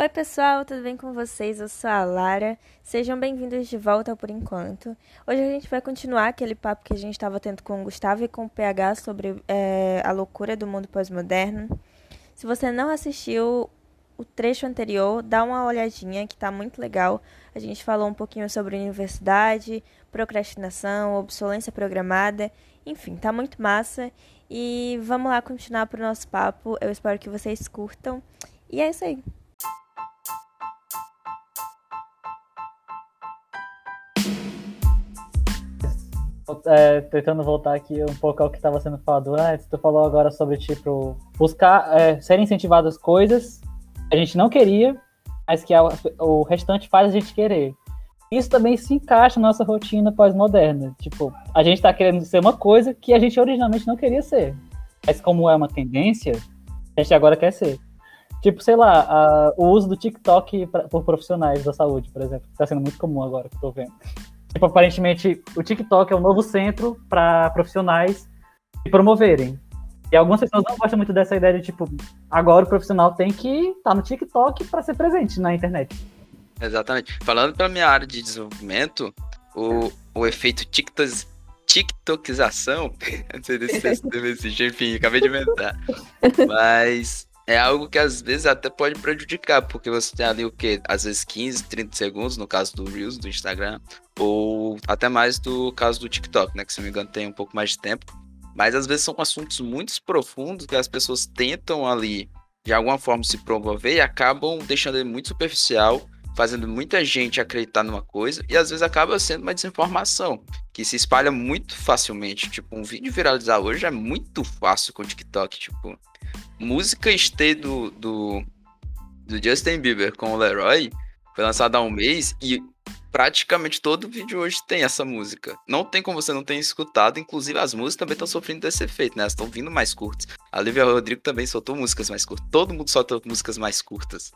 Oi, pessoal, tudo bem com vocês? Eu sou a Lara. Sejam bem-vindos de volta ao Por Enquanto. Hoje a gente vai continuar aquele papo que a gente estava tendo com o Gustavo e com o PH sobre é, a loucura do mundo pós-moderno. Se você não assistiu o trecho anterior, dá uma olhadinha que tá muito legal. A gente falou um pouquinho sobre universidade, procrastinação, obsolência programada, enfim, tá muito massa. E vamos lá continuar pro nosso papo. Eu espero que vocês curtam. E é isso aí. É, tentando voltar aqui um pouco ao que estava sendo falado antes, tu falou agora sobre, tipo, buscar é, ser incentivadas coisas que a gente não queria, mas que a, o restante faz a gente querer. Isso também se encaixa na nossa rotina pós-moderna. Tipo, a gente está querendo ser uma coisa que a gente originalmente não queria ser. Mas como é uma tendência, a gente agora quer ser. Tipo, sei lá, a, o uso do TikTok pra, por profissionais da saúde, por exemplo, que está sendo muito comum agora que eu vendo. Tipo, aparentemente, o TikTok é o novo centro para profissionais se promoverem. E algumas pessoas não gostam muito dessa ideia de, tipo, agora o profissional tem que estar tá no TikTok para ser presente na internet. Exatamente. Falando pela minha área de desenvolvimento, o, o efeito TikTok, TikTokização, não sei se enfim, acabei de inventar. Mas é algo que às vezes até pode prejudicar, porque você tem ali o que? Às vezes 15, 30 segundos, no caso do Reels, do Instagram, ou até mais do caso do TikTok, né? Que se não me engano tem um pouco mais de tempo. Mas às vezes são assuntos muito profundos que as pessoas tentam ali, de alguma forma, se promover e acabam deixando ele muito superficial, fazendo muita gente acreditar numa coisa, e às vezes acaba sendo uma desinformação, que se espalha muito facilmente. Tipo, um vídeo viralizar hoje é muito fácil com o TikTok, tipo música Stay do, do, do Justin Bieber com o Leroy foi lançada há um mês e praticamente todo vídeo hoje tem essa música. Não tem como você não ter escutado, inclusive as músicas também estão sofrendo desse efeito, né? Elas estão vindo mais curtas. A Lívia Rodrigo também soltou músicas mais curtas. Todo mundo soltou músicas mais curtas.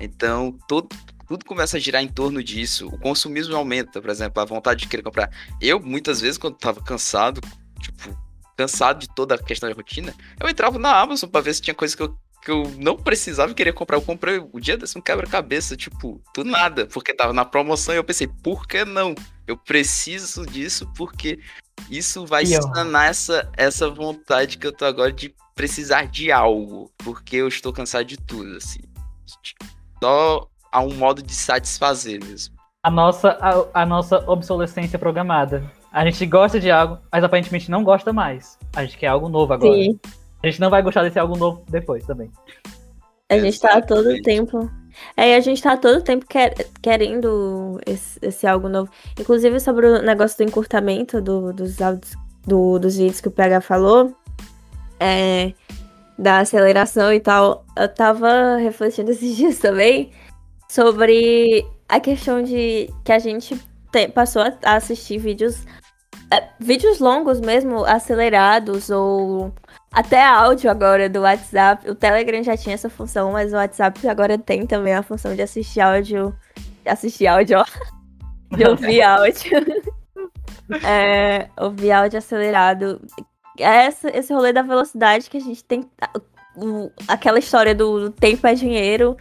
Então, todo, tudo começa a girar em torno disso. O consumismo aumenta, por exemplo, a vontade de querer comprar. Eu, muitas vezes, quando tava cansado, cansado de toda a questão de rotina, eu entrava na Amazon para ver se tinha coisa que eu, que eu não precisava e queria comprar. Eu comprei o dia desse um quebra-cabeça, tipo, do nada, porque tava na promoção e eu pensei, por que não? Eu preciso disso porque isso vai sanar essa, essa vontade que eu tô agora de precisar de algo, porque eu estou cansado de tudo, assim. Só há um modo de satisfazer mesmo. A nossa, a, a nossa obsolescência programada. A gente gosta de algo, mas aparentemente não gosta mais. A gente quer algo novo agora. Sim. A gente não vai gostar desse algo novo depois também. A gente tá todo o tempo. É, a gente tá todo o tempo quer, querendo esse, esse, algo novo. Inclusive, sobre o negócio do encurtamento do, dos áudios, do, dos vídeos que o PH falou, é, da aceleração e tal, eu tava refletindo esses dias também sobre a questão de que a gente te, passou a assistir vídeos é, vídeos longos mesmo, acelerados, ou até áudio agora do WhatsApp. O Telegram já tinha essa função, mas o WhatsApp agora tem também a função de assistir áudio. Assistir áudio, ó. De ouvir áudio. é, ouvir áudio acelerado. É essa, esse rolê da velocidade que a gente tem. Aquela história do tempo é dinheiro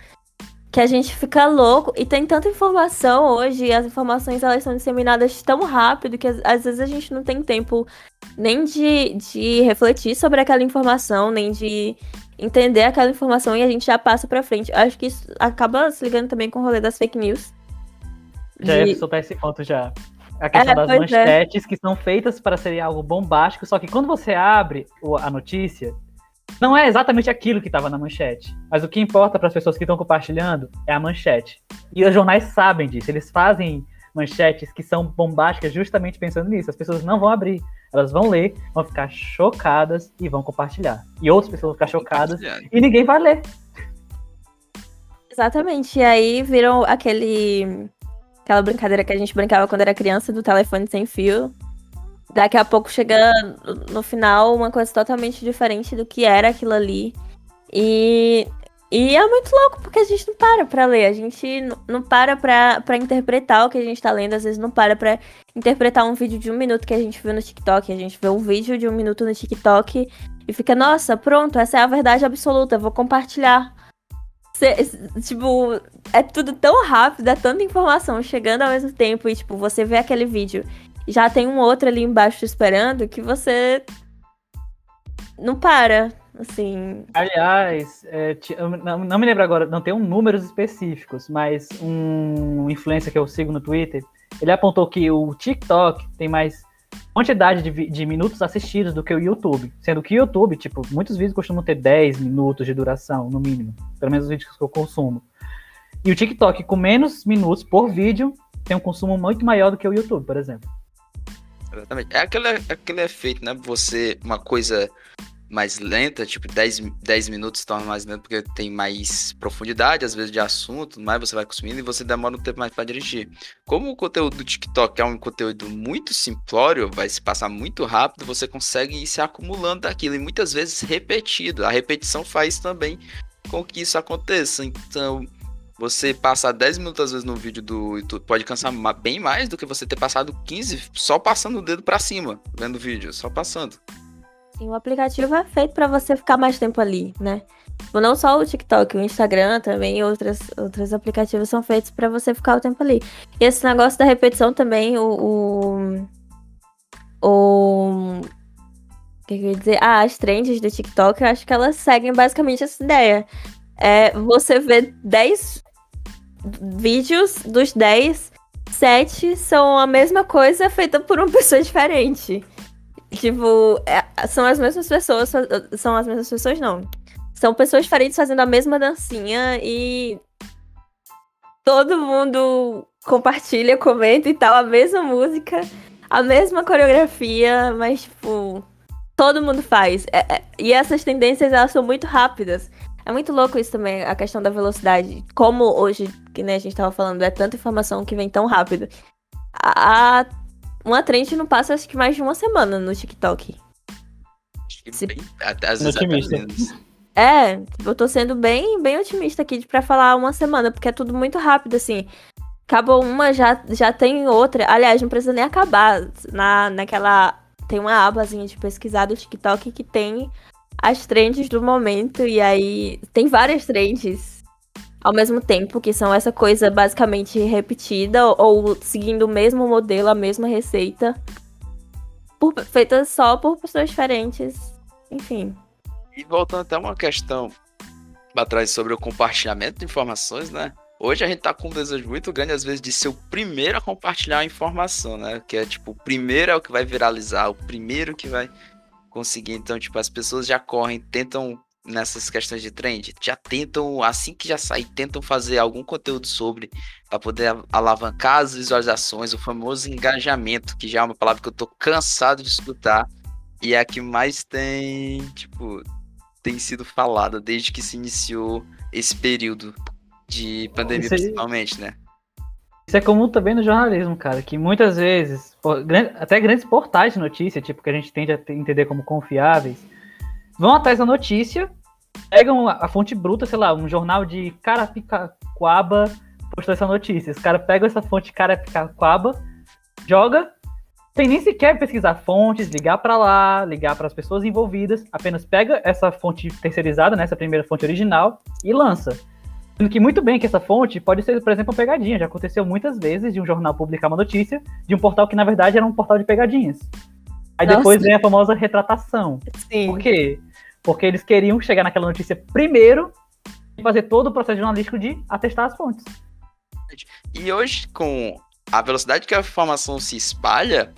que a gente fica louco e tem tanta informação hoje, e as informações elas são disseminadas tão rápido que às vezes a gente não tem tempo nem de, de refletir sobre aquela informação, nem de entender aquela informação e a gente já passa para frente. Eu acho que isso acaba se ligando também com o rolê das fake news. Já de... ia soltar esse ponto já. A questão é, das é. manchetes é. que são feitas para serem algo bombástico, só que quando você abre a notícia, não é exatamente aquilo que estava na manchete, mas o que importa para as pessoas que estão compartilhando é a manchete. E os jornais sabem disso, eles fazem manchetes que são bombásticas justamente pensando nisso. As pessoas não vão abrir, elas vão ler, vão ficar chocadas e vão compartilhar. E outras pessoas vão ficar chocadas e ninguém vai ler. Exatamente. E aí viram aquele aquela brincadeira que a gente brincava quando era criança do telefone sem fio, daqui a pouco chega no final uma coisa totalmente diferente do que era aquilo ali. E, e é muito louco, porque a gente não para pra ler, a gente não para pra, pra interpretar o que a gente tá lendo, às vezes não para pra interpretar um vídeo de um minuto que a gente viu no TikTok. A gente vê um vídeo de um minuto no TikTok e fica, nossa, pronto, essa é a verdade absoluta, vou compartilhar. Cê, tipo, é tudo tão rápido, é tanta informação chegando ao mesmo tempo. E, tipo, você vê aquele vídeo já tem um outro ali embaixo esperando que você não para, assim. Aliás, é, não, não, me lembro agora, não tem um números específicos, mas um influencer que eu sigo no Twitter, ele apontou que o TikTok tem mais quantidade de, de, minutos assistidos do que o YouTube. Sendo que o YouTube, tipo, muitos vídeos costumam ter 10 minutos de duração, no mínimo. Pelo menos os vídeos que eu consumo. E o TikTok, com menos minutos por vídeo, tem um consumo muito maior do que o YouTube, por exemplo. Exatamente. É aquele, aquele efeito, né? Você, uma coisa mais lenta, tipo 10, 10 minutos torna mais lento porque tem mais profundidade, às vezes, de assunto, mais você vai consumindo e você demora um tempo mais para dirigir. Como o conteúdo do TikTok é um conteúdo muito simplório, vai se passar muito rápido, você consegue ir se acumulando daquilo e muitas vezes repetido. A repetição faz também com que isso aconteça. Então, você passar 10 minutos às vezes no vídeo do YouTube pode cansar bem mais do que você ter passado 15 só passando o dedo para cima, vendo o vídeo, só passando. Sim, o aplicativo é feito para você ficar mais tempo ali, né? Tipo, não só o TikTok, o Instagram também, outras, outros aplicativos são feitos para você ficar o tempo ali. E esse negócio da repetição também, o. O. o que, que eu ia dizer? Ah, as trends do TikTok, eu acho que elas seguem basicamente essa ideia. É você vê 10 vídeos dos 10, 7 são a mesma coisa feita por uma pessoa diferente. Tipo, é, são as mesmas pessoas. São as mesmas pessoas, não. São pessoas diferentes fazendo a mesma dancinha e. Todo mundo compartilha, comenta e tal, a mesma música, a mesma coreografia, mas, tipo, todo mundo faz. É, é, e essas tendências, elas são muito rápidas. É muito louco isso também, a questão da velocidade. Como hoje, que né, a gente tava falando, é tanta informação que vem tão rápido. A, a uma trend não passa acho que mais de uma semana no TikTok. Acho que Se... bem, até às vezes É, eu tô sendo bem, bem otimista aqui para falar uma semana, porque é tudo muito rápido, assim. Acabou uma, já, já tem outra. Aliás, não precisa nem acabar. Na, naquela. Tem uma abazinha de pesquisar do TikTok que tem as trends do momento. E aí tem várias trends ao mesmo tempo, que são essa coisa basicamente repetida ou seguindo o mesmo modelo, a mesma receita. Por, feita só por pessoas diferentes. Enfim. E voltando até uma questão atrás sobre o compartilhamento de informações, né? Hoje a gente tá com um desejo muito grande, às vezes, de ser o primeiro a compartilhar a informação, né? Que é tipo, o primeiro é o que vai viralizar, o primeiro que vai conseguir. Então, tipo, as pessoas já correm, tentam nessas questões de trend, já tentam, assim que já sair, tentam fazer algum conteúdo sobre, para poder alavancar as visualizações, o famoso engajamento, que já é uma palavra que eu tô cansado de escutar, e é a que mais tem, tipo, tem sido falada desde que se iniciou esse período de pandemia, aí, principalmente, né? Isso é comum também no jornalismo, cara, que muitas vezes, até grandes portais de notícia, tipo, que a gente tende a entender como confiáveis, vão atrás da notícia, pegam a fonte bruta, sei lá, um jornal de Carapicaquaba postou essa notícia. Os caras pegam essa fonte Carapicaquaba, joga, sem nem sequer pesquisar fontes, ligar para lá, ligar para as pessoas envolvidas, apenas pega essa fonte terceirizada, né, essa primeira fonte original, e lança. Sendo que muito bem que essa fonte pode ser, por exemplo, uma pegadinha. Já aconteceu muitas vezes de um jornal publicar uma notícia de um portal que, na verdade, era um portal de pegadinhas. Aí Nossa. depois vem a famosa retratação. Sim. Por quê? Porque eles queriam chegar naquela notícia primeiro e fazer todo o processo jornalístico de atestar as fontes. E hoje, com a velocidade que a informação se espalha,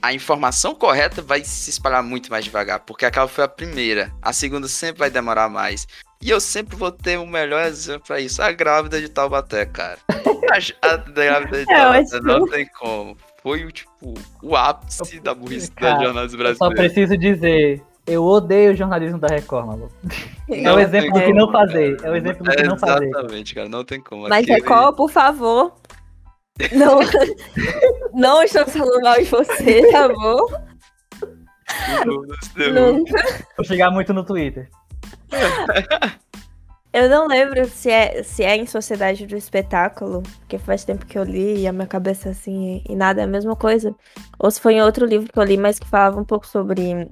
a informação correta vai se espalhar muito mais devagar, porque aquela foi a primeira. A segunda sempre vai demorar mais. E eu sempre vou ter o um melhor exemplo pra isso. A grávida de Taubaté, cara. A, a grávida de é Taubaté não tem como. Foi o tipo o ápice da burrice da jornalismo brasileiro. Só preciso dizer, eu odeio o jornalismo da Record, maluco. É o exemplo do que não fazer. É o exemplo do que não fazer. Exatamente, cara, não tem como. Mas Aquele... Record, por favor. Não, não estou falando mal de você, tá bom? Nunca. Vou chegar muito no Twitter. Eu não lembro se é, se é em Sociedade do Espetáculo, porque faz tempo que eu li e a minha cabeça assim, e nada é a mesma coisa. Ou se foi em outro livro que eu li, mas que falava um pouco sobre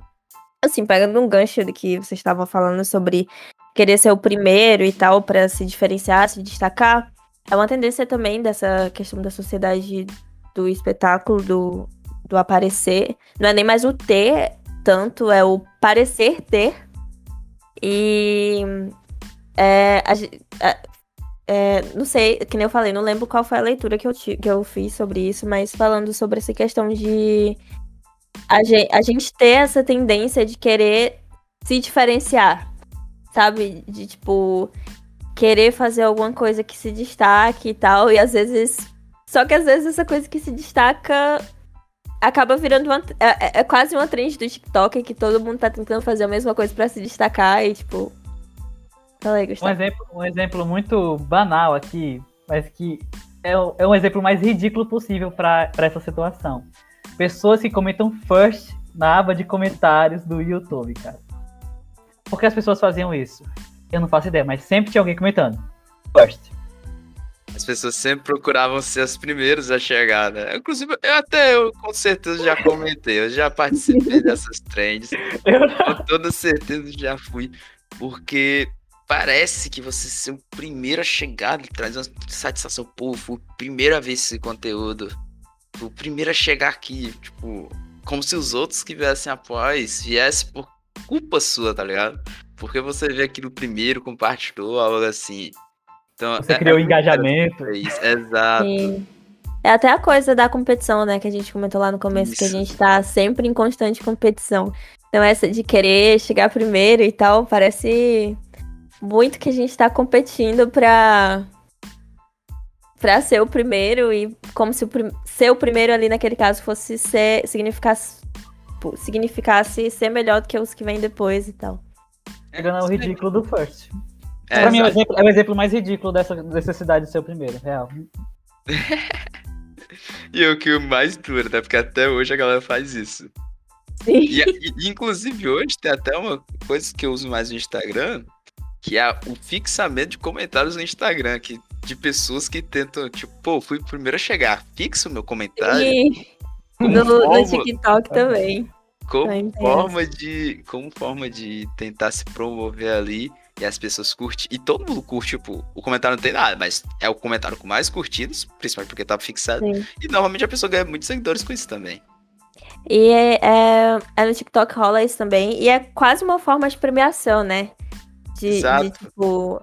assim, pegando um gancho do que vocês estavam falando sobre querer ser o primeiro e tal para se diferenciar, se destacar, é uma tendência também dessa questão da sociedade do espetáculo, do, do aparecer. Não é nem mais o ter tanto, é o parecer ter. E é, a, a, é, não sei, que nem eu falei, não lembro qual foi a leitura que eu, que eu fiz sobre isso, mas falando sobre essa questão de a gente, a gente ter essa tendência de querer se diferenciar, sabe? De tipo, querer fazer alguma coisa que se destaque e tal, e às vezes. Só que às vezes essa coisa que se destaca acaba virando uma. É, é, é quase uma trend do TikTok que todo mundo tá tentando fazer a mesma coisa para se destacar e, tipo. Fala aí, Gustavo. Um exemplo, um exemplo muito banal aqui, mas que é, é um exemplo mais ridículo possível para essa situação. Pessoas que comentam first na aba de comentários do YouTube, cara. Por que as pessoas faziam isso? Eu não faço ideia, mas sempre tinha alguém comentando. First. As pessoas sempre procuravam ser os primeiros a chegar, né? Inclusive, eu até eu com certeza já comentei, eu já participei dessas trends. Com toda certeza já fui. Porque parece que você ser o primeiro a chegar traz uma satisfação. Pô, fui a ver esse conteúdo. Fui o primeiro a chegar aqui. Tipo, como se os outros que viessem após viessem por culpa sua, tá ligado? Porque você vê aquilo primeiro, compartilhou, algo assim. Então, você é, criou é engajamento. Isso, exato. Sim. É até a coisa da competição, né? Que a gente comentou lá no começo, Isso. que a gente tá sempre em constante competição. Então, essa de querer chegar primeiro e tal, parece muito que a gente tá competindo pra, pra ser o primeiro e como se o ser o primeiro ali naquele caso fosse ser, significasse, significasse ser melhor do que os que vêm depois e tal. Chegando ao ridículo do first. É, pra mim, é o, exemplo, é o exemplo mais ridículo dessa necessidade de ser o primeiro, real. e o que o mais dura, né? Porque até hoje a galera faz isso. Sim. E, e, inclusive hoje tem até uma coisa que eu uso mais no Instagram, que é o fixamento de comentários no Instagram, que, de pessoas que tentam, tipo, pô, fui o primeiro a chegar, fixa o meu comentário. E no, forma... no TikTok também. Como forma de. Como forma de tentar se promover ali e as pessoas curtem. E todo mundo curte, tipo, o comentário não tem nada, mas é o comentário com mais curtidos, principalmente porque tá fixado. Sim. E normalmente a pessoa ganha muitos seguidores com isso também. E é, é, é, no TikTok rola isso também. E é quase uma forma de premiação, né? De, Exato. de tipo.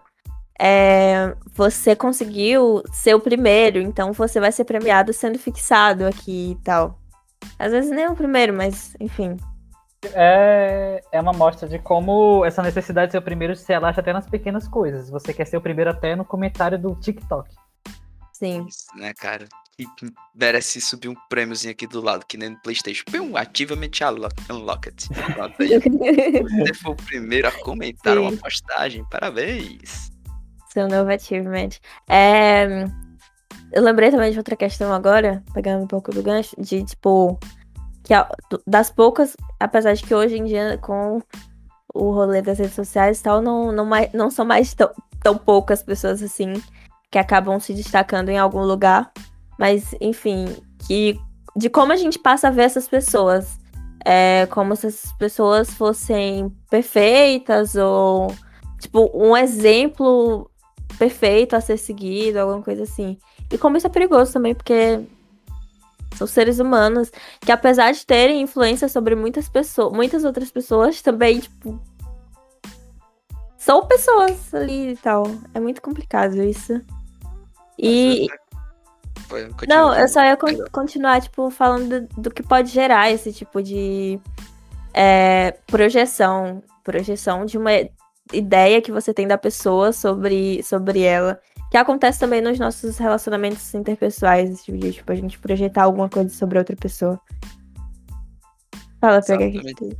É, você conseguiu ser o primeiro, então você vai ser premiado sendo fixado aqui e tal. Às vezes nem o primeiro, mas enfim. É, é uma mostra de como essa necessidade de ser o primeiro se relaxa até nas pequenas coisas. Você quer ser o primeiro até no comentário do TikTok. Sim. Isso, né, cara? E merece subir um prêmiozinho aqui do lado, que nem no Playstation. Pum, ativamente unlocked. Você foi o primeiro a comentar Sim. uma postagem. Parabéns. Seu novo achievement. É... Eu lembrei também de outra questão agora, pegando um pouco do gancho, de tipo, que das poucas, apesar de que hoje em dia, com o rolê das redes sociais e tal, não, não, não são mais tão, tão poucas pessoas assim que acabam se destacando em algum lugar. Mas, enfim, que de como a gente passa a ver essas pessoas. É como se essas pessoas fossem perfeitas ou, tipo, um exemplo perfeito a ser seguido, alguma coisa assim. E como isso é perigoso também, porque são seres humanos que, apesar de terem influência sobre muitas pessoas, muitas outras pessoas, também, tipo. São pessoas ali e tal. É muito complicado isso. E. Foi, não, eu só ia con continuar, tipo, falando do, do, que pode gerar esse tipo de é, projeção. Projeção de uma ideia que você tem da pessoa sobre, sobre ela. Que acontece também nos nossos relacionamentos interpessoais, tipo, de tipo, a gente projetar alguma coisa sobre outra pessoa. Fala, pega aqui.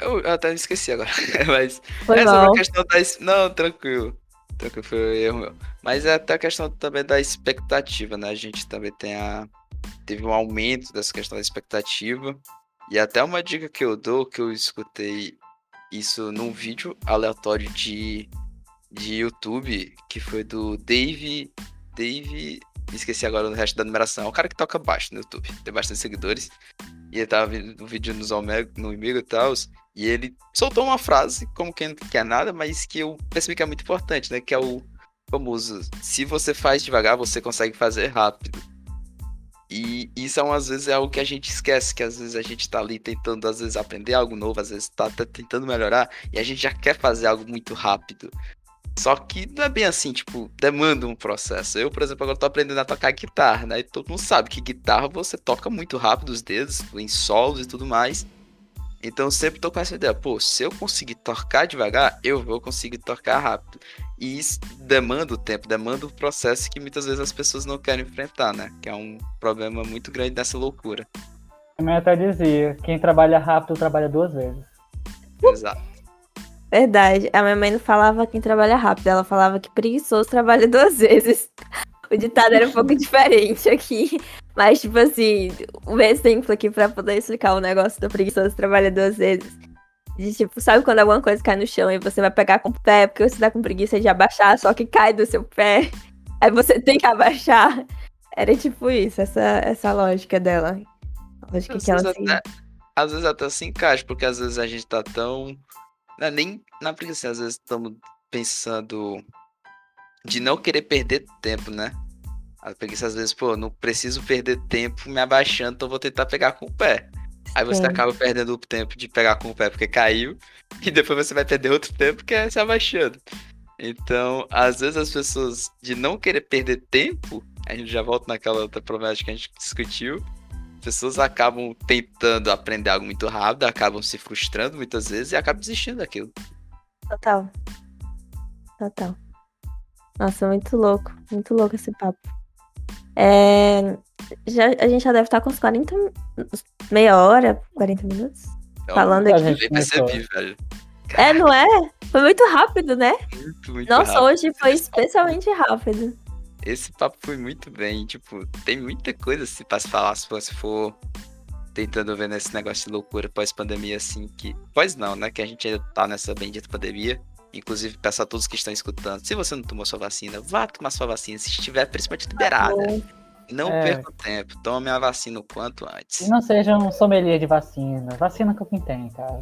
Eu, até esqueci agora. Mas foi essa mal. é uma questão da. Não, tranquilo. Tranquilo, foi erro meu. Mas é até a questão também da expectativa, né? A gente também tem a. Teve um aumento dessa questão da expectativa. E até uma dica que eu dou, que eu escutei isso num vídeo aleatório de de YouTube, que foi do Dave. Dave. Esqueci agora o resto da numeração. É o cara que toca baixo no YouTube. Tem bastante seguidores. E ele tava vendo um vídeo nos Omega, no Amigo e tal. E ele soltou uma frase, como quem não quer nada, mas que eu percebi que é muito importante, né? Que é o famoso: se você faz devagar, você consegue fazer rápido. E isso é, às vezes é algo que a gente esquece, que às vezes a gente tá ali tentando, às vezes, aprender algo novo, às vezes tá, tá tentando melhorar, e a gente já quer fazer algo muito rápido. Só que não é bem assim, tipo, demanda um processo. Eu, por exemplo, agora tô aprendendo a tocar guitarra, né? E todo mundo sabe que guitarra você toca muito rápido os dedos, em solos e tudo mais. Então eu sempre tô com essa ideia, pô, se eu conseguir tocar devagar, eu vou conseguir tocar rápido. E isso demanda o tempo, demanda o processo que muitas vezes as pessoas não querem enfrentar, né? Que é um problema muito grande dessa loucura. Minha até dizia, quem trabalha rápido trabalha duas vezes. Exato. Verdade. A minha mãe não falava quem trabalha rápido, ela falava que preguiçoso trabalha duas vezes. O ditado era um pouco diferente aqui. Mas, tipo assim, um exemplo aqui pra poder explicar o negócio do preguiçoso trabalha duas vezes. De, tipo, sabe quando alguma coisa cai no chão e você vai pegar com o pé, porque você tá com preguiça de abaixar, só que cai do seu pé. Aí você tem que abaixar. Era tipo isso, essa, essa lógica dela. A lógica Às que ela vezes tem. até- às vezes até se encaixa, porque às vezes a gente tá tão. Não é nem na preguiça, às vezes estamos pensando de não querer perder tempo, né? A preguiça às vezes, pô, não preciso perder tempo me abaixando, então vou tentar pegar com o pé. Aí você Sim. acaba perdendo o tempo de pegar com o pé porque caiu, e depois você vai perder outro tempo que é se abaixando. Então, às vezes as pessoas de não querer perder tempo, a gente já volta naquela outra problemática que a gente discutiu, pessoas acabam tentando aprender algo muito rápido, acabam se frustrando muitas vezes e acabam desistindo daquilo. Total. Total. Nossa, muito louco. Muito louco esse papo. É, já, a gente já deve estar com uns 40. mi- meia hora, 40 minutos. Então, Falando aqui. gente nem percebi, velho. É, não é? Foi muito rápido, né? Muito, muito Nossa, rápido. hoje foi especialmente rápido. Esse papo foi muito bem. Tipo, tem muita coisa assim pra se falar se você for tentando ver nesse negócio de loucura pós-pandemia, assim, que. Pós não, né? Que a gente ainda tá nessa bendita pandemia. Inclusive, peço a todos que estão escutando, se você não tomou sua vacina, vá tomar sua vacina, se estiver principalmente liberada. Não É. perca o tempo, tome a vacina o quanto antes. E não seja um sommelier de vacina. Vacina com quem tem, cara.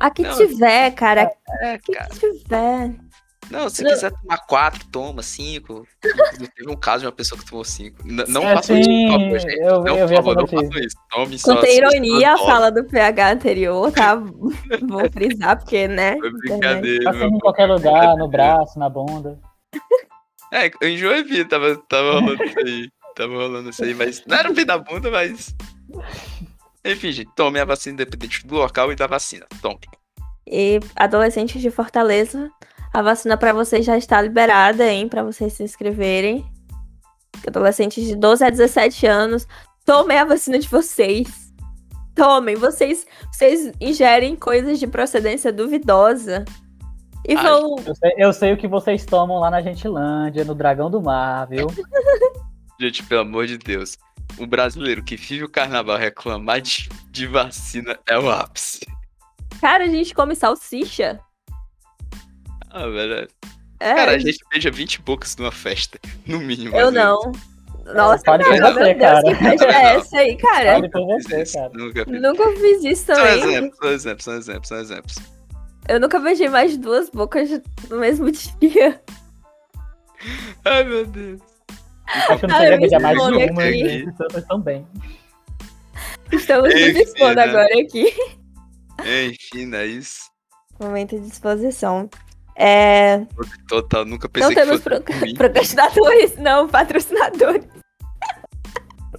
A que Não. tiver, cara. É, A que cara. tiver. Não, se Não. quiser tomar quatro, toma cinco. Inclusive, Teve um caso de uma pessoa que tomou cinco. N- não É, façam isso, por favor, gente. eu- não, eu por favor, não façam isso. Tome só Contei ironia a fala do PH anterior, tá? Vou frisar, porque, né? Foi brincadeira. Meu em qualquer lugar, no braço, na bunda. É, eu enjoei vi, tava, tava rolando isso aí. Tava rolando isso aí, mas não era um fim da bunda, mas. Enfim, gente, tome a vacina independente do local e da vacina. Tome. E adolescentes de Fortaleza, a vacina pra vocês já está liberada, hein? Pra vocês se inscreverem. Adolescentes de 12 a 17 anos, tomem a vacina de vocês. Tomem, vocês, vocês ingerem coisas de procedência duvidosa. E Ai, vão. Eu sei, eu sei o que vocês tomam lá na Gentilândia, no Dragão do Mar, viu? Gente, pelo amor de Deus. O brasileiro que vive o carnaval reclamar de, de vacina é o ápice. Cara, a gente come salsicha. Ah, velho. É, Cara, a gente beija 20 bocas numa festa, no mínimo. eu não. Nossa, Fale cara, por meu você, Deus, cara. que festa é essa aí, cara? Fale por Nunca fiz você, isso, cara. Nunca fiz. Nunca fiz isso São também. exemplos, são exemplos, são exemplos, são exemplos. Eu nunca beijei mais de duas bocas no mesmo dia. Ai, meu Deus. Acho que eu não Ah, cheguei eu a beijar mais de uma, aqui. gente. Então. Estamos Enfim, nos expondo né? agora aqui. Enfim, não é isso. Momento de disposição. É, Total, nunca não pensei que temos pro- procrastinadores, não, patrocinadores.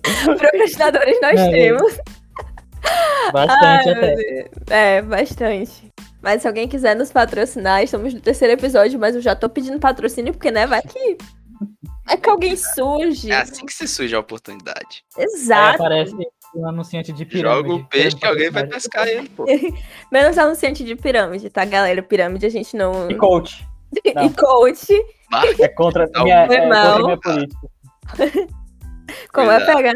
procrastinadores nós É, temos. Bastante Ai, até. É, bastante. Mas se alguém quiser nos patrocinar, estamos no terceiro episódio, mas eu já tô pedindo patrocínio, porque, né, vai que. É que alguém surge. É assim que se surge a oportunidade. Aí Exato. aparece um anunciante de pirâmide. Joga o peixe que alguém vai pescar ele, pô. Menos anunciante de pirâmide, tá, galera? Pirâmide a gente não. E coach. não. E coach. Marca, É contra, Não, minha, foi é contra minha política. Como é pegar?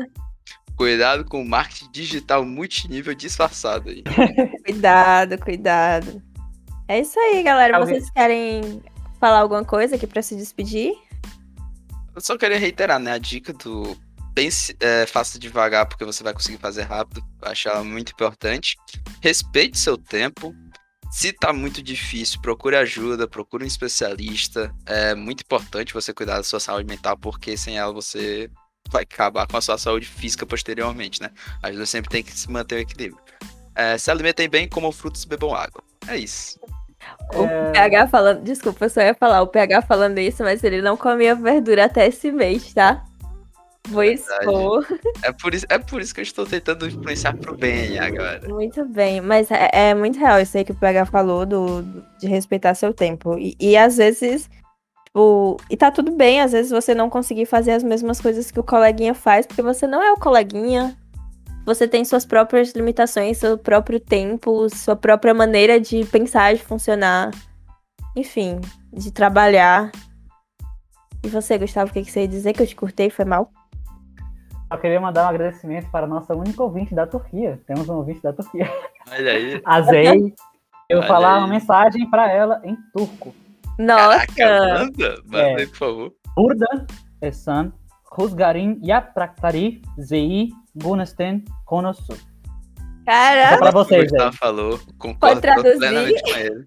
cuidado com o marketing digital multinível disfarçado aí. Cuidado, cuidado. É isso aí, galera. Alguém- Vocês querem falar alguma coisa aqui pra se despedir? Eu só queria reiterar, né? A dica do pense, é, faça devagar porque você vai conseguir fazer rápido. Acho ela muito importante. Respeite seu tempo. se tá muito difícil, procure ajuda, procure um especialista. É muito importante você cuidar da sua saúde mental, porque sem ela você vai acabar com a sua saúde física posteriormente, né? A ajuda sempre tem que se manter o equilíbrio. É, se alimentem bem, comam frutos e bebam água. É isso. O é... PH falando. Desculpa, eu só ia falar o PH falando isso, mas ele não comia verdura até esse mês, tá? Vou é expor. É por, isso, é por isso que eu estou tentando influenciar pro bem agora. Muito bem, mas é, é muito real isso aí que o PH falou do, de respeitar seu tempo. E, e às vezes, tipo, e tá tudo bem, às vezes você não conseguir fazer as mesmas coisas que o coleguinha faz, porque você não é o coleguinha, você tem suas próprias limitações, seu próprio tempo, sua própria maneira de pensar, de funcionar, enfim, de trabalhar. E você, Gustavo, o que, que você ia dizer que eu te curtei? Foi mal? Eu queria mandar um agradecimento para a nossa única ouvinte da Turquia. Temos um ouvinte da Turquia. Olha aí. A Zei. Eu vou falar aí. uma mensagem para ela em turco. Nossa! Caraca, manda, manda é, aí, por favor. Burada, Esan, Ruzgarin, Yapraktari, Zei, Gunasten, Konosu. Caraca! Pra vocês aí. falou, concordo plenamente com ele.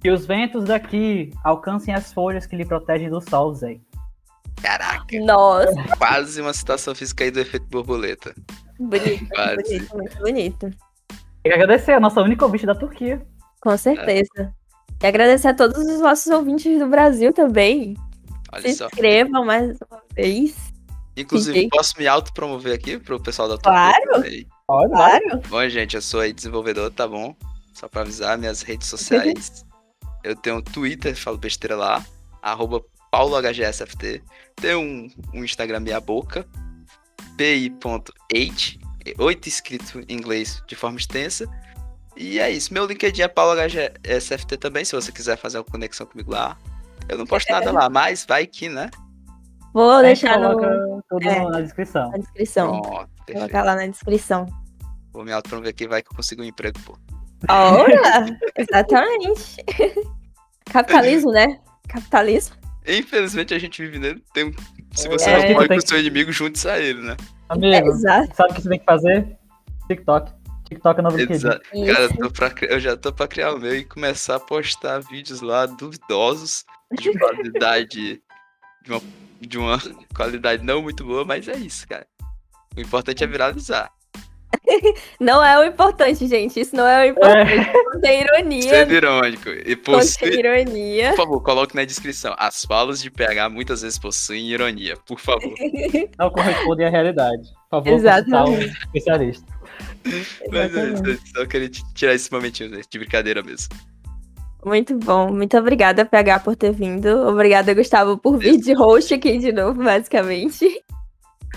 Que os ventos daqui alcancem as folhas que lhe protegem do sol, Zé. Caraca! Nossa! Quase uma citação física aí do efeito borboleta. Bonito, Quase. bonito, muito bonito. Queria agradecer a nossa única ouvinte da Turquia. Com certeza. É. E agradecer a todos os nossos ouvintes do Brasil também. Olha Se só. inscrevam mais uma vez. Inclusive, posso me autopromover aqui pro pessoal da Claro! Pode, claro. Bom, gente, eu sou aí desenvolvedor, tá bom? Só pra avisar, minhas redes sociais. eu tenho um Twitter, falo besteira lá, arroba paulohgsft. Tem um, um Instagram meia boca, pi.8, 8 escrito em inglês de forma extensa. E é isso. Meu LinkedIn é paulohgsft também, se você quiser fazer uma conexão comigo lá. Eu não posto nada lá, mas vai que, né? Vou deixar no... tudo é, na descrição. Na descrição. Vou colocar lá na descrição. Vou me autopromover aqui, vai que eu consigo um emprego, pô. Ora! exatamente. Capitalismo, né? Capitalismo. Infelizmente a gente vive nele. Tem... Se você é, não pode com o seu inimigo, junte-se a ele, né? Amigo, é, sabe o que você tem que fazer? TikTok. TikTok é novo Exa Cara, eu, tô pra, eu já tô pra criar o meu e começar a postar vídeos lá duvidosos de qualidade de uma de uma qualidade não muito boa, mas é isso, cara. O importante é viralizar. não é o importante, gente. Isso não é o importante. É. Tem ironia. Sendo irônico. E possui... ironia. Por favor, coloque na descrição. As falas de PH muitas vezes possuem ironia. Por favor. Não correspondem à realidade. Por favor, Exatamente. um especialista. Mas é isso. Só queria tirar esse momentinho de brincadeira mesmo. Muito bom. Muito obrigada, PH, por ter vindo. Obrigada, Gustavo, por vir de host aqui de novo, basicamente.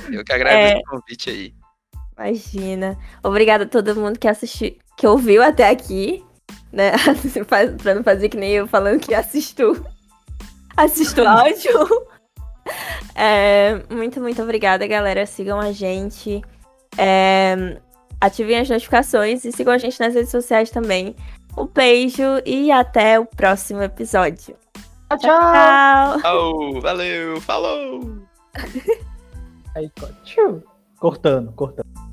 Eu que agradeço é... o convite aí. Imagina. Obrigada a todo mundo que assistiu, que ouviu até aqui. Né? pra não fazer que nem eu falando que assisto. Assisto áudio. É, muito, muito obrigada, galera. Sigam a gente. É, ativem as notificações e sigam a gente nas redes sociais também. Um beijo e até o próximo episódio. Tchau, tchau. tchau. valeu, falou. Aí, Cortando, cortando.